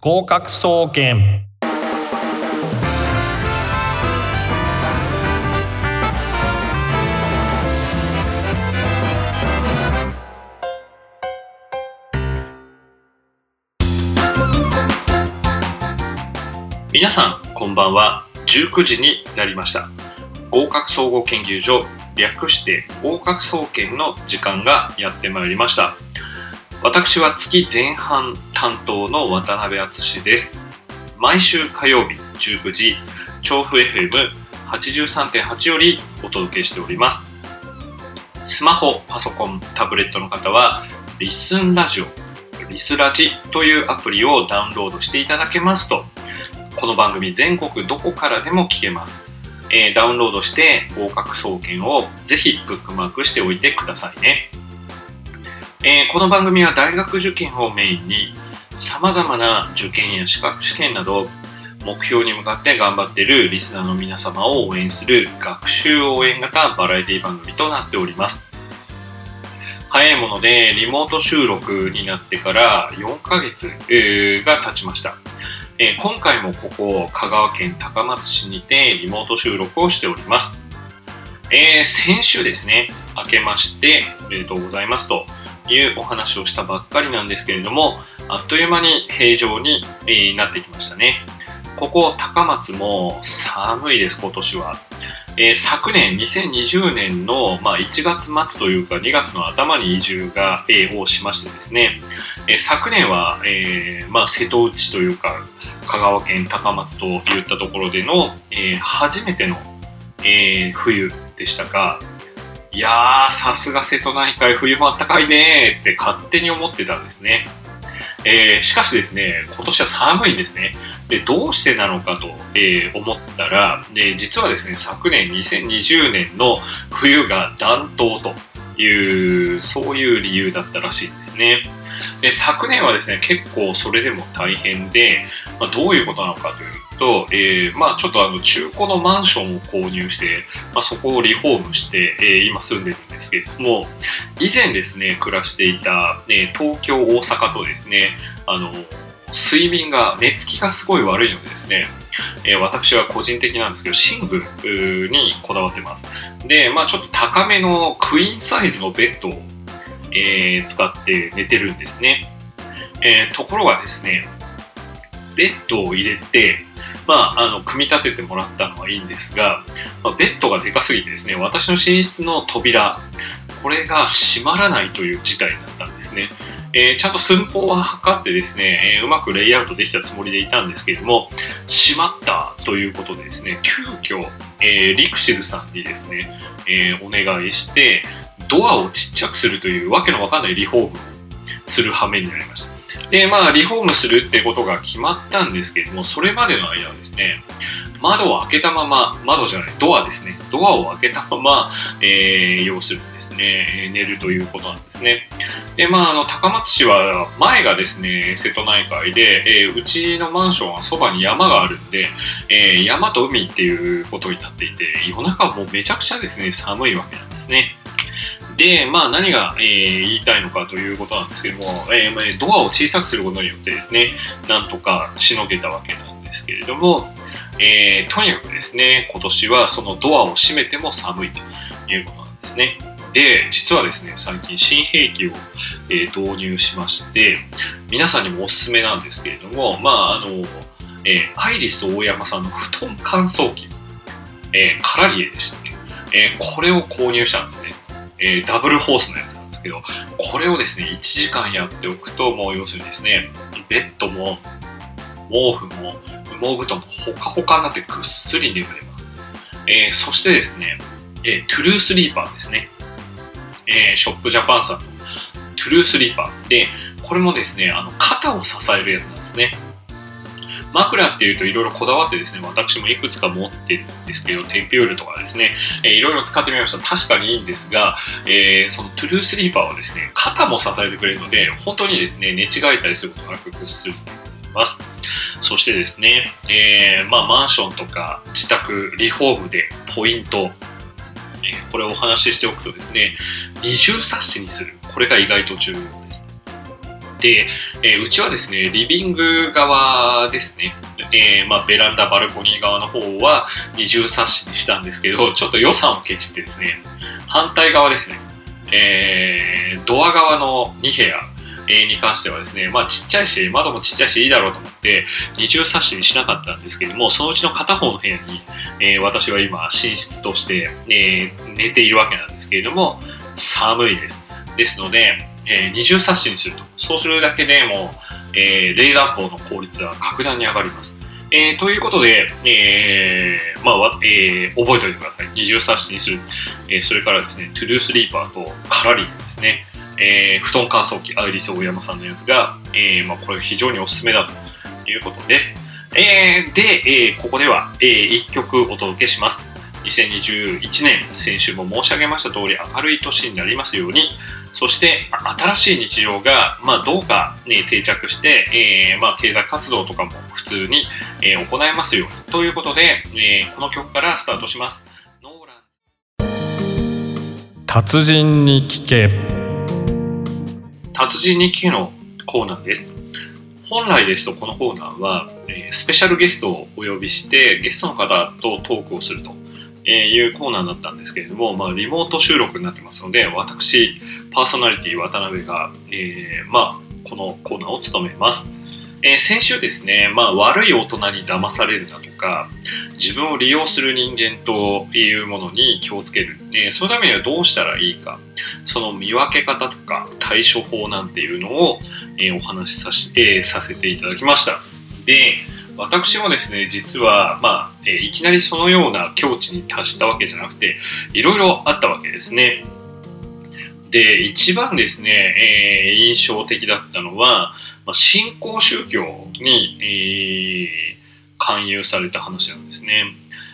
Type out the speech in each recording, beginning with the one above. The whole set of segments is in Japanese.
合格総研。皆さんこんばんは。19時になりました。合格総合研究所略して合格総研の時間がやってまいりました。私は月前半担当の渡辺敦です毎週火曜日19時調布 FM83.8 よりお届けしておりますスマホ、パソコン、タブレットの方はリスンラジオリスラジというアプリをダウンロードしていただけますとこの番組全国どこからでも聞けます。えー、ダウンロードして合格総研をぜひブックマークしておいてくださいね。えー、この番組は大学受験をメインに様々な受験や資格試験など目標に向かって頑張っているリスナーの皆様を応援する学習応援型バラエティ番組となっております。早いものでリモート収録になってから4ヶ月、が経ちました。えー、今回もここ香川県高松市にてリモート収録をしております。えー、先週ですね、明けましておめでとうございますというお話をしたばっかりなんですけれども、あっという間に平常に、え、なってきましたね。ここ高松も寒いです、今年は。えー、昨年2020年の、まあ、1月末というか2月の頭に移住が、えー、をしましてですね、えー、昨年は、えまあ、瀬戸内というか香川県高松といったところでの、え初めての、え冬でしたがいやーさすが瀬戸内海冬もあったかいねーって勝手に思ってたんですね。えー、しかしですね、今年は寒いんですね。で、どうしてなのかと、えー、思ったら、で、実はですね、昨年2020年の冬が暖冬という、そういう理由だったらしいんですね。で、昨年はですね、結構それでも大変で、まあ、どういうことなのかというと、えー、まあちょっとあの中古のマンションを購入して、まあ、そこをリフォームして、えー、今住んでるんですけれども、以前ですね、暮らしていた、えー、東京、大阪とですね、あの、睡眠が、寝つきがすごい悪いのでですね、えー、私は個人的なんですけど、寝具にこだわってます。で、まあちょっと高めのクイーンサイズのベッドを、えー、使って寝てるんですね。えー、ところがですね、ベッドを入れて、まあ、あの組み立ててもらったのはいいんですが、まあ、ベッドがでかすぎてですね私の寝室の扉これが閉まらないという事態だったんですね。えー、ちゃんと寸法は測ってですね、えー、うまくレイアウトできたつもりでいたんですけれども、閉まったということでですね、急遽、えー、リクシルさんにですね、えお願いして、ドアをちっちゃくするというわけのわかんないリフォームをする羽目になりました。で、まあ、リフォームするってことが決まったんですけれども、それまでの間はですね、窓を開けたまま、窓じゃない、ドアですね、ドアを開けたまま、えー、要するにですね、寝るということなんですね。で、まあ、あの、高松市は、前がですね、瀬戸内海で、えー、うちのマンションはそばに山があるんで、えー、山と海っていうことになっていて、夜中はもうめちゃくちゃですね、寒いわけなんですね。で、まあ、何が、えー、言いたいのかということなんですけども、えー、ドアを小さくすることによってですね、なんとかしのげたわけなんですけれども、えー、とにかくですね、今年はそのドアを閉めても寒いということなんですね。で、実はですね、最近新兵器を、えー、導入しまして、皆さんにもおすすめなんですけれども、まあ、あの、え、アイリスと大山さんの布団乾燥機、え、カラリエでしたっけ、え、これを購入したんです。えー、ダブルホースのやつなんですけど、これをですね、1時間やっておくと、もう要するにですね、ベッドも、毛布も、羽毛布団もほかほかになってぐっすり眠れます。えー、そしてですね、えー、トゥルースリーパーですね。えー、ショップジャパンさんのトゥルースリーパーで、これもですね、あの肩を支えるやつなんですね。枕っていうといろいろこだわってですね、私もいくつか持ってるんですけど、テンピュールとかですね、いろいろ使ってみました。確かにいいんですが、えー、そのトゥルースリーパーはですね、肩も支えてくれるので、本当にですね、寝違えたりすることなくぐっすりとます。そしてですね、えー、まあ、マンションとか自宅、リフォームでポイント、えこれをお話ししておくとですね、二重冊子にする。これが意外と重要で。えーうちはですね、リビング側ですね、えーまあ、ベランダ、バルコニー側の方は二重サッシにしたんですけど、ちょっと予算をケチってですね、反対側ですね、えードア側の2部屋、に関してはですね、まあちっちゃいし、窓もちっちゃいしいいだろうと思って、二重サッシにしなかったんですけども、そのうちの片方の部屋に、えー私は今、寝室として、えー寝ているわけなんですけれども、寒いです。ですので、えー二重サッシにすると。そうするだけでもう、えー冷暖房の効率は格段に上がります。えーということで、えーまあえー覚えておいてください。二重サッシにする。えーそれからですね、トゥルースリーパーとカラリーですね。えー布団乾燥機、アイリス大山さんのやつが、えーまあ、これ非常におすすめだということです。えーで、えーここでは、え1曲お届けします。2021年、先週も申し上げました通り明るい年になりますように、そしてあ新しい日常が、まあ、どうか、ね、定着して、えーまあ、経済活動とかも普通に、えー行えますようにということで、えーこの曲からスタートします。ノーラン達人に聞け達人日記のコーナーです。本来ですとこのコーナーは、えースペシャルゲストをお呼びしてゲストの方とトークをするとえーいうコーナーだったんですけれども、まあ、リモート収録になってますので私パーソナリティ渡辺が、えーまあ、このコーナーを務めます。えー先週ですね、まあ、悪い大人に騙されるなとか自分を利用する人間というものに気をつける、えーそのためにはどうしたらいいかその見分け方とか対処法なんていうのを、えお話しさし、えさせていただきました。で、私もですね、実は、まあ、えいきなりそのような境地に達したわけじゃなくて、いろいろあったわけですね。で、一番ですね、えー印象的だったのは、まあ、新興宗教に、えー勧誘された話なんですね。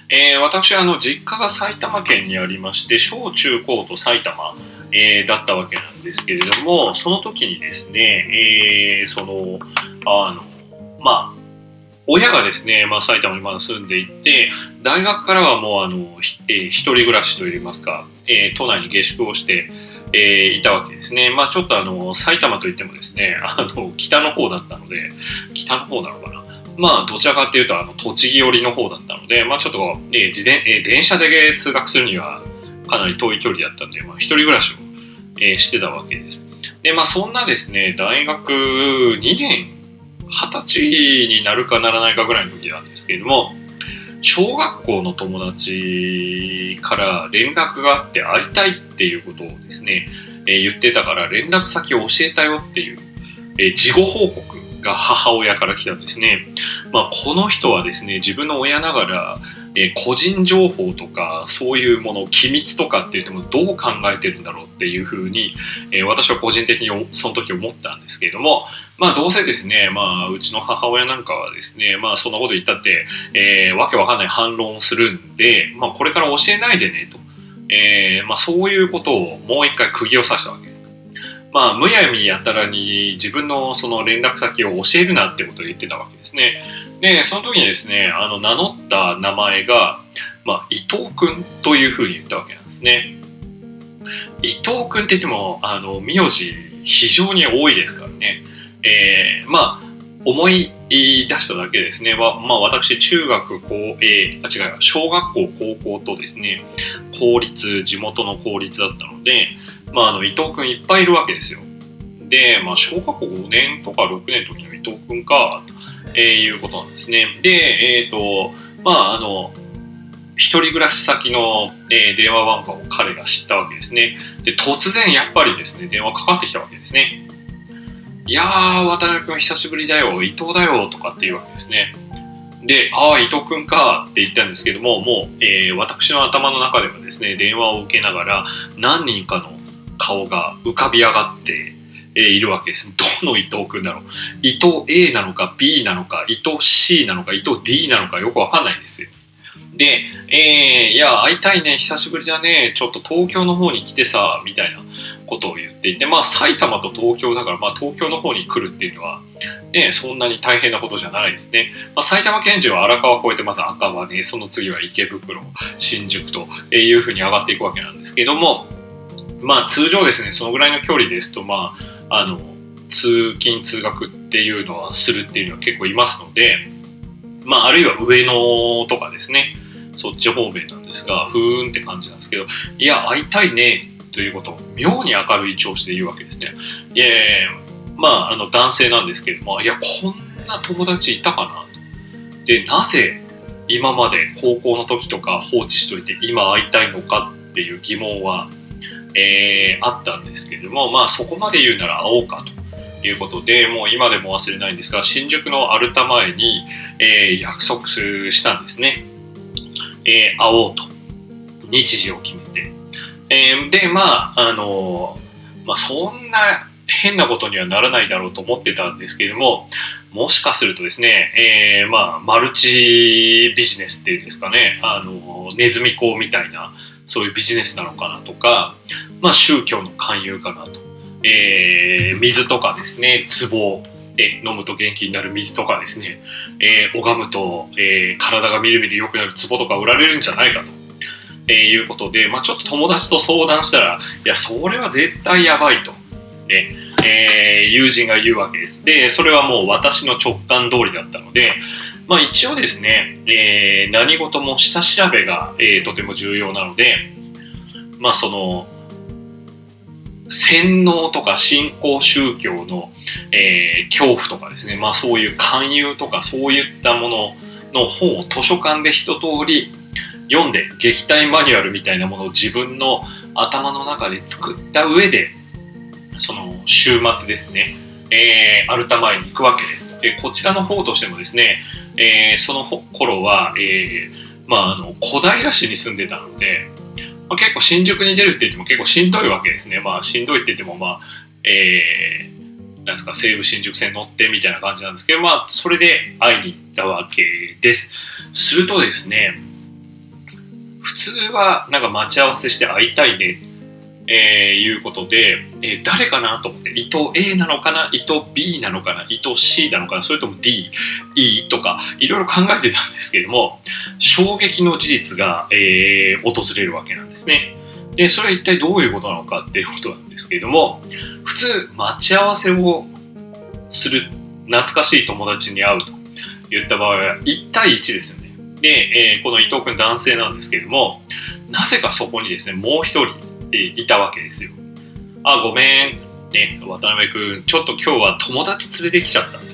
えー私はあの実家が埼玉県にありまして小中高と埼玉、えーだったわけなんですけれどもその時にですね、えーそのあのまあ親がですね、まあ、埼玉にまだ住んでいて大学からはもうあの、えー一人暮らしといいますか、えー都内に下宿をして、えーいたわけですね。まあちょっとあの埼玉といってもですね あの北の方だったので北の方なのかなまあ、どちらかっていうと、あの、栃木寄りの方だったので、まあ、ちょっと、えー自転えー電車で通学するには、かなり遠い距離だったんで、まあ、一人暮らしを、えーしてたわけです。で、まあ、そんなですね、大学2年、20歳になるかならないかぐらいの時なんですけれども、小学校の友達から連絡があって会いたいっていうことをですね、えー言ってたから連絡先を教えたよっていう、えー事後報告が母親から来たんですね。まあ、この人はですね、自分の親ながら、えー個人情報とか、そういうもの、機密とかって言ってもどう考えてるんだろうっていうふうに、えー私は個人的にその時思ったんですけれども、まあどうせですね、まあうちの母親なんかはですね、まあそんなこと言ったって、えーわけわかんない反論をするんで、まあこれから教えないでねと。えーまあそういうことをもう一回釘を刺したわけです。まあむやみやたらに自分のその連絡先を教えるなってことを言ってたわけですね。で、その時にですね、あの名乗った名前が、まあ伊藤君というふうに言ったわけなんですね。伊藤君って言っても、あの、名字非常に多いですからね。えーまあ、思い出しただけですね。まあ、私、中学、高、えーあ、違う、小学校、高校とですね、公立、地元の公立だったので、まあ、あの、伊藤君いっぱいいるわけですよ。で、まあ、小学校5年とか6年の時の伊藤君か、と、えーいうことなんですね。で、えっ、と、まあ、あの、一人暮らし先の、えー電話番号を彼が知ったわけですね。で、突然やっぱりですね、電話かかってきたわけですね。いやー、渡辺君久しぶりだよ、伊藤だよ、とかっていうわけですね。で、ああ、伊藤君かって言ったんですけども、もう、えー私の頭の中ではですね、電話を受けながら何人かの顔が浮かび上がって、えいるわけです。どの伊藤君だろう伊藤 A なのか B なのか、伊藤 C なのか、伊藤 D なのかよくわかんないんですよ。で、えーいや、会いたいね、久しぶりだね、ちょっと東京の方に来てさ、みたいなことを言っていて、まあ埼玉と東京だから、まあ東京の方に来るっていうのは、ね、そんなに大変なことじゃないですね。まあ、埼玉県人は荒川を越えて、まず赤羽、その次は池袋、新宿というふうに上がっていくわけなんですけども、まあ通常ですね、そのぐらいの距離ですと、まあ、あの、通勤通学っていうのはするっていうのは結構いますので、まあ、あるいは上野とかですね、そっち方面なんですが、ふーんって感じなんですけど、いや、会いたいねということを妙に明るい調子で言うわけですね。いやまあ、あの男性なんですけれども、いや、こんな友達いたかな？と。で、なぜ今まで高校の時とか放置しといて今会いたいのかっていう疑問は、えー、あったんですけれども、まあそこまで言うなら会おうかということで、もう今でも忘れないんですが、新宿のアルタ前に、えー、約束したんですね。えー、会おうと。日時を決めて。え、で、まあ、あのまあそんな変なことにはならないだろうと思ってたんですけれども、もしかするとですね、え、まあ、マルチビジネスっていうんですかね、あの、ネズミ講みたいな、そういうビジネスなのかなとか、まあ、宗教の勧誘かなと。えー、水とかですね、壺で飲むと元気になる水とかですね、えー、拝むと、えー、体がみるみる良くなる壺とか売られるんじゃないかと。えー、いうことで、まあ、ちょっと友達と相談したら、いや、それは絶対やばいと。ね、え、友人が言うわけです。で、それはもう私の直感通りだったので、まあ一応ですね、えー、何事も下調べが、えー、とても重要なので、まあその、洗脳とか信仰宗教の、えー、恐怖とかですね、まあそういう勧誘とかそういったものの本を図書館で一通り読んで、撃退マニュアルみたいなものを自分の頭の中で作った上で、その週末ですね、えー、アルタ前に行くわけです。でこちらの方としてもですね、えー、その頃は、えー、まあ、あの小平市に住んでたので、まあ、結構新宿に出るって言っても結構しんどいわけですね。まあ、しんどいって言っても、まあ、えー、なんですか、西武新宿線乗ってみたいな感じなんですけど、まあ、それで会いに行ったわけです。するとですね、普通はなんか待ち合わせして会いたいねってえー、いうことで、えー、誰かなと思って、伊藤 A なのかな伊藤 B なのかな伊藤 C なのかなそれとも D、E とか、いろいろ考えてたんですけれども、衝撃の事実が、えー、訪れるわけなんですね。で、それは一体どういうことなのかっていうことなんですけれども、普通、待ち合わせをする、懐かしい友達に会うと言った場合は、1対1ですよね。で、えー、この伊藤君男性なんですけれども、なぜかそこにですね、もう一人、ていたわけですよ。あ、ごめん、ね、渡辺君、ちょっと今日は友達連れてきちゃったと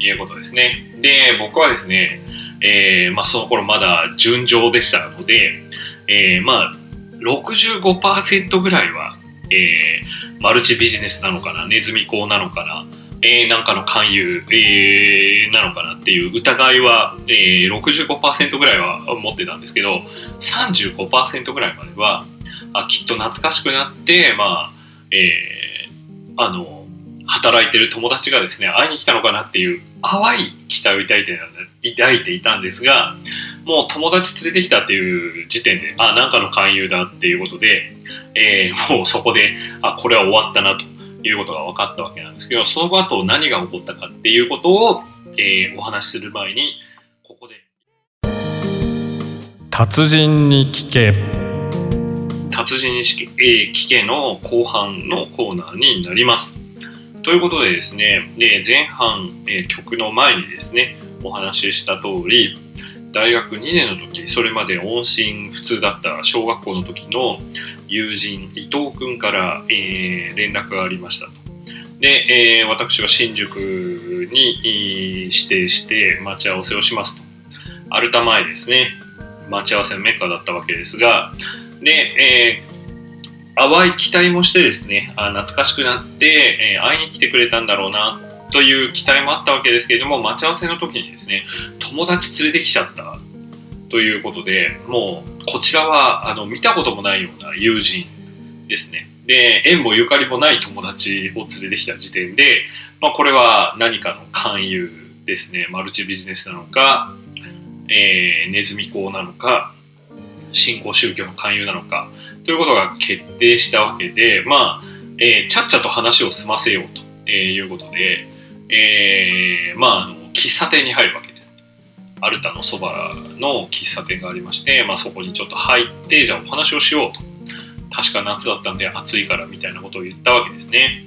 いうことですね。で、僕はですね、えー、まあ、その頃まだ順調でしたので、えー、まあ、65%ぐらいは、えー、マルチビジネスなのかな、ネズミ講なのかな、えー、なんかの勧誘、えー、なのかなっていう疑いは、えー、65%ぐらいは持ってたんですけど、35%ぐらいまでは、あきっと懐かしくなって、まあ、えー、あの、働いてる友達がですね、会いに来たのかなっていう淡い期待を抱いて抱いていたんですが、もう友達連れてきたっていう時点で、あ、なんかの勧誘だっていうことで、えー、もうそこで、あ、これは終わったなということが分かったわけなんですけど、その後何が起こったかっていうことを、えー、お話しする前に、ここで。達人に聞け。達人意識、えー、聞けの後半のコーナーになります。ということでですね、で前半、えー、曲の前にですね、お話しした通り、大学2年の時、それまで音信不通だった小学校の時の友人、伊藤君から、えー、連絡がありましたと。で、えー、私は新宿に指定して待ち合わせをしますと。アルタ前ですね。待ち合わせのメッカだったわけですが、で、えー、淡い期待もしてですね、あ懐かしくなって、えー、会いに来てくれたんだろうなという期待もあったわけですけれども、待ち合わせの時にですね、友達連れてきちゃったということで、もうこちらはあの見たこともないような友人ですね。で、縁もゆかりもない友達を連れてきた時点で、まあ、これは何かの勧誘ですね、マルチビジネスなのか、えー、ネズミ講なのか、新興宗教の勧誘なのかということが決定したわけで、まあ、えー、ちゃっちゃと話を済ませようとえいうことで、えー、まあ、あの、喫茶店に入るわけです。アルタのそばの喫茶店がありまして、まあ、そこにちょっと入って、じゃあお話をしようと。確か夏だったんで暑いからみたいなことを言ったわけですね。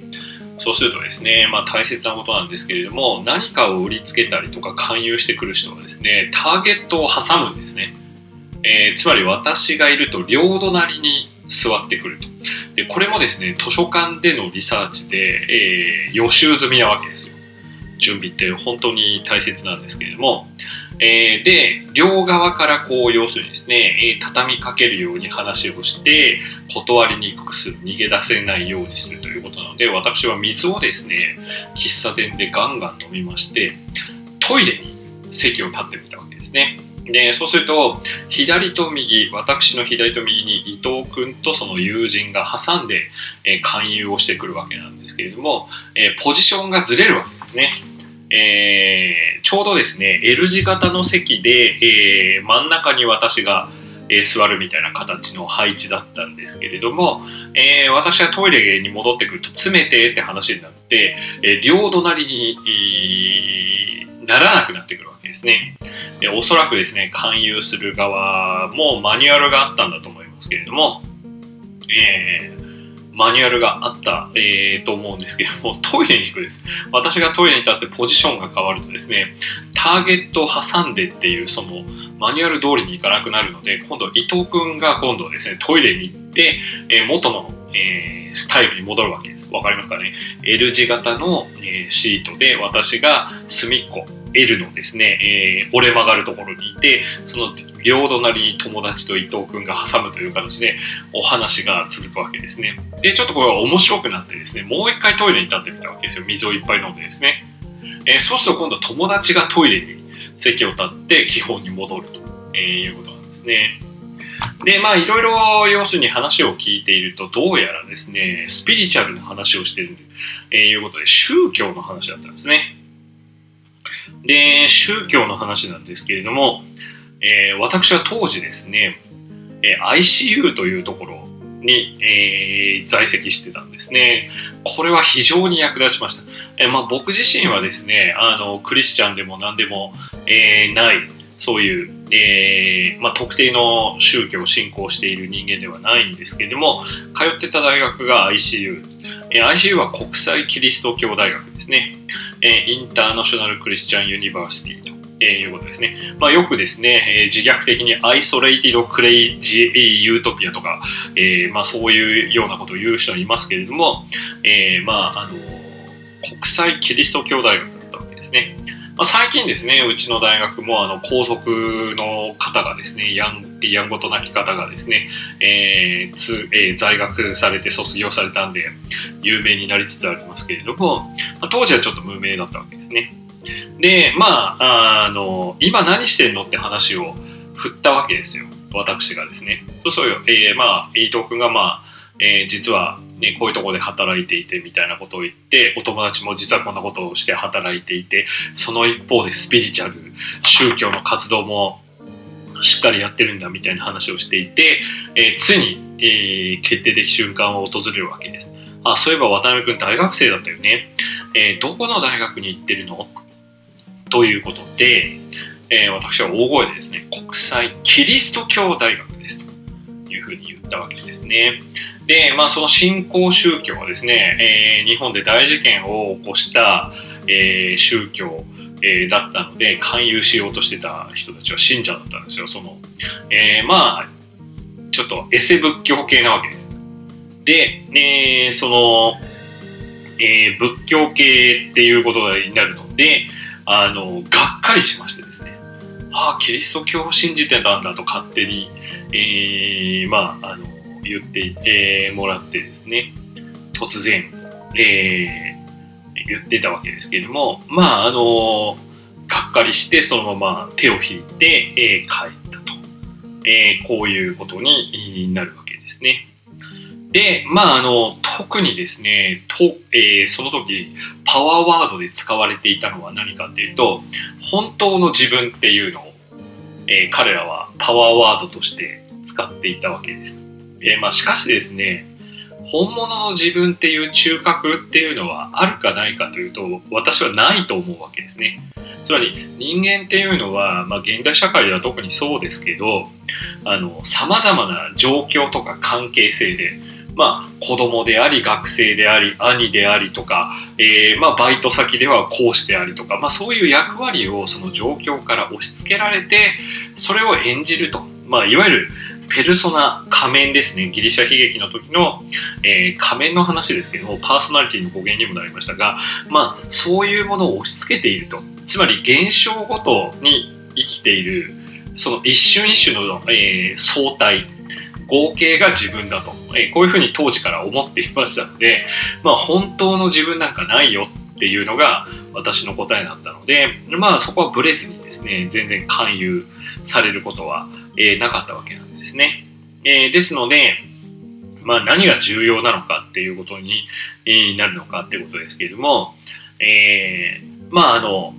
そうするとですね、まあ、大切なことなんですけれども何かを売りつけたりとか勧誘してくる人はですねターゲットを挟むんですね、えー、つまり私がいると両隣に座ってくると。でこれもですね図書館でのリサーチで、えー、予習済みなわけですよ。準備って本当に大切なんですけれども。えー、で、両側からこう、要するにですね、え、畳みかけるように話をして、断りにくくする、逃げ出せないようにするということなので、私は水をですね、喫茶店でガンガン飲みまして、トイレに席を立ってみたわけですね。で、そうすると、左と右、私の左と右に伊藤君とその友人が挟んで、えー、勧誘をしてくるわけなんですけれども、えー、ポジションがずれるわけですね。えー、ちょうどですね L 字型の席で、え、真ん中に私が、え、座るみたいな形の配置だったんですけれども、え、私はトイレに戻ってくると詰めてって話になって、え、両隣に、ならなくなってくるわけですですねでおそらくですね勧誘する側もマニュアルがあったんだと思いますけれども、えーマニュアルがあった、えー、と思うんですけども、トイレに行くです。私がトイレに立ってポジションが変わるとですね、ターゲットを挟んでっていう、その、マニュアル通りに行かなくなるので、今度伊藤君が今度ですね、トイレに行って、えー、元の、えー、スタイルに戻るわけです。わかりますかね ?L 字型の、えー、シートで私が隅っこ、L のですね、えー、折れ曲がるところにいて、その両隣に友達と伊藤君が挟むという形でお話が続くわけですね。で、ちょっとこれは面白くなってですね、もう一回トイレに立ってみたわけですよ。水をいっぱい飲んでですね。えー、そうすると今度友達がトイレに席を立って基本に戻ると、え、いうことなんですね。で、まあ、いろいろ要するに話を聞いていると、どうやらですね、スピリチュアルな話をしているということで、宗教の話だったんですね。で、宗教の話なんですけれども、えー、私は当時ですね、え ICU というところに、えー、在籍してたんですね。これは非常に役立ちました。え、まあ、僕自身はですね、あの、クリスチャンでも何でも、え、ない、そういう、えーまあ、特定の宗教を信仰している人間ではないんですけれども、通ってた大学が ICU。えー、ICU は国際キリスト教大学ですね。えー、 International Christian University と。えー、いうことですね。まあ、よくですね、えー、自虐的に Isolated Crazy Utopia とか、えー、まあ、そういうようなことを言う人はいますけれども、えまあ、あの国際キリスト教大学だったわけですね。まあ、最近ですね、うちの大学もあの皇族の方がですね、やんやんごとなき方がですね、えーつえー、在学されて卒業されたんで、有名になりつつありますけれども、まあ、当時はちょっと無名だったわけですね。で、まあ、あの、今何してんのって話を振ったわけですよ。私がですね。そうそうよ。えー、まあ、伊藤君がまあ、えー、実は、ね、こういうとこで働いていてみたいなことを言って、お友達も実はこんなことをして働いていて、その一方でスピリチュアル、宗教の活動もしっかりやってるんだみたいな話をしていて、えー、ついに、えー、決定的瞬間を訪れるわけです。あ、そういえば渡辺君大学生だったよね。えー、どこの大学に行ってるの？ということで、え、私は大声でですね、国際キリスト教大学いうふうに言ったわけですね。で、まあその新興宗教はですね、えー、日本で大事件を起こした、えー、宗教、えー、だったので、勧誘しようとしてた人たちは信者だったんですよ。その、えー、まあ、ちょっとエセ仏教系なわけです。で、えー、その、えー、仏教系っていうことになるので、あの、がっかりしまして、ああ、キリスト教を信じてたんだと勝手に、えー、まあ、あの、言っていてもらってですね、突然、えー、言ってたわけですけれども、まあ、あの、がっかりして、そのまま手を引いて、えー、帰ったと、えー、こういうことになるわけですね。で、まあ、あの、特にですね、とえー、その時、パワーワードで使われていたのは何かっていうと、本当の自分っていうのを、えー、彼らはパワーワードとして使っていたわけです。えー、まあ、しかしですね、本物の自分っていう中核っていうのはあるかないかというと、私はないと思うわけですね。つまり人間っていうのは、まあ、現代社会では特にそうですけど、あの、様々な状況とか関係性で、まあ、子供であり、学生であり、兄でありとか、えーまあ、バイト先では講師でありとか、まあ、そういう役割をその状況から押し付けられて、それを演じると。まあ、いわゆるペルソナ仮面ですね。ギリシャ悲劇の時の、えー、仮面の話ですけども、パーソナリティの語源にもなりましたが、まあ、そういうものを押し付けていると。つまり、現象ごとに生きている、その一瞬一瞬の、えー、相対、合計が自分だと、え、こういうふうに当時から思っていましたので、まあ、本当の自分なんかないよっていうのが私の答えだったので、まあ、そこはブレずにですね、全然勧誘されることは、え、なかったわけなんですね。え、ですので、まあ、何が重要なのかっていうことに、えー、なるのかってことですけれども、えー、まああの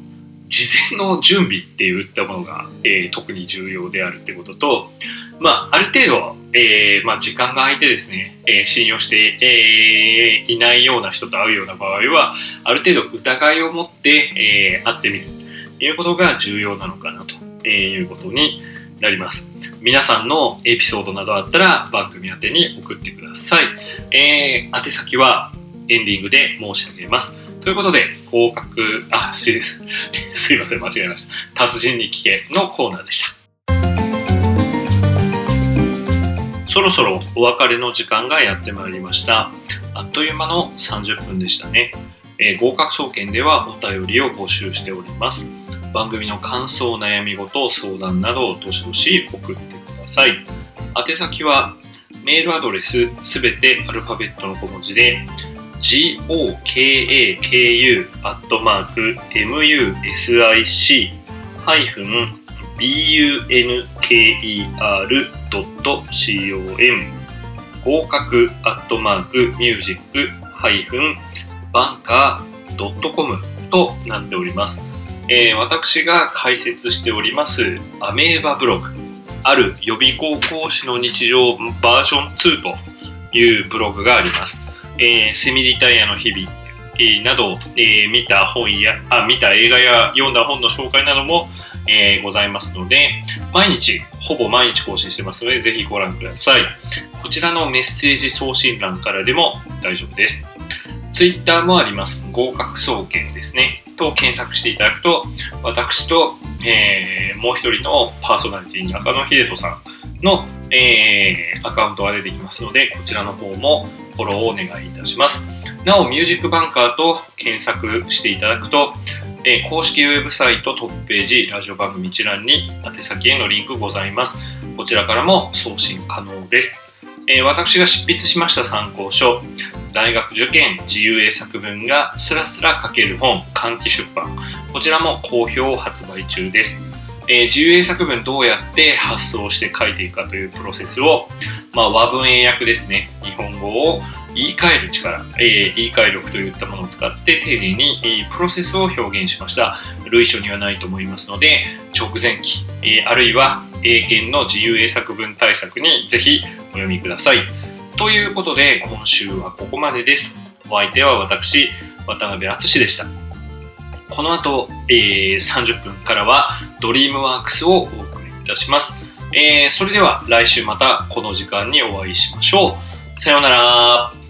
事前の準備っていったものが、えー、特に重要であるってことと、まあ、ある程度、えーまあ、時間が空いてですね、えー、信用して、えー、いないような人と会うような場合は、ある程度疑いを持って、えー、会ってみるということが重要なのかなということになります。皆さんのエピソードなどあったら番組宛てに送ってください。えー、宛先はエンディングで申し上げます。ということで、合格、あ、すいません、間違えました。達人に聞けのコーナーでした。そろそろお別れの時間がやってまいりました。あっという間の30分でしたね。えー、合格総研ではお便りを募集しております。番組の感想、悩み事、相談などをどしどし送ってください。宛先はメールアドレスすべてアルファベットの小文字で g-o-k-a-k-u アットマーク m-u-s-i-c-b-u-n-k-e-r.com 合格アットマークミュージックハイフンバンカー .com となっております。えー、私が解説しておりますアメーバブログある予備校講師の日常バージョン2というブログがあります。えー、セミリタイヤの日々、えー、など、えー、見た本やあ、見た映画や読んだ本の紹介なども、えー、ございますので、毎日、ほぼ毎日更新してますので、ぜひご覧ください。こちらのメッセージ送信欄からでも大丈夫です。ツイッターもあります。合格総研ですね。と検索していただくと、私と、えー、もう一人のパーソナリティ、中野秀人さんの、えー、アカウントが出てきますので、こちらの方もフォローをお願いいたします。なお、ミュージックバンカーと検索していただくと、えー、公式ウェブサイトトップページ、ラジオ番組一覧に宛先へのリンクございます。こちらからも送信可能です。えー、私が執筆しました参考書、大学受験自由英作文がスラスラ書ける本、換気出版。こちらも好評発売中です。えー、自由英作文どうやって発想して書いていくかというプロセスを、まあ、和文英訳ですね。日本語を言い換える力、えー、言い換え力といったものを使って丁寧に、えー、プロセスを表現しました。類書にはないと思いますので直前期、えあるいは英検の自由英作文対策にぜひお読みください。ということで今週はここまでです。お相手は私渡辺敦でした。この後、えー、30分からはドリームワークスをお送りいたします。えー、それでは来週またこの時間にお会いしましょう。さようなら。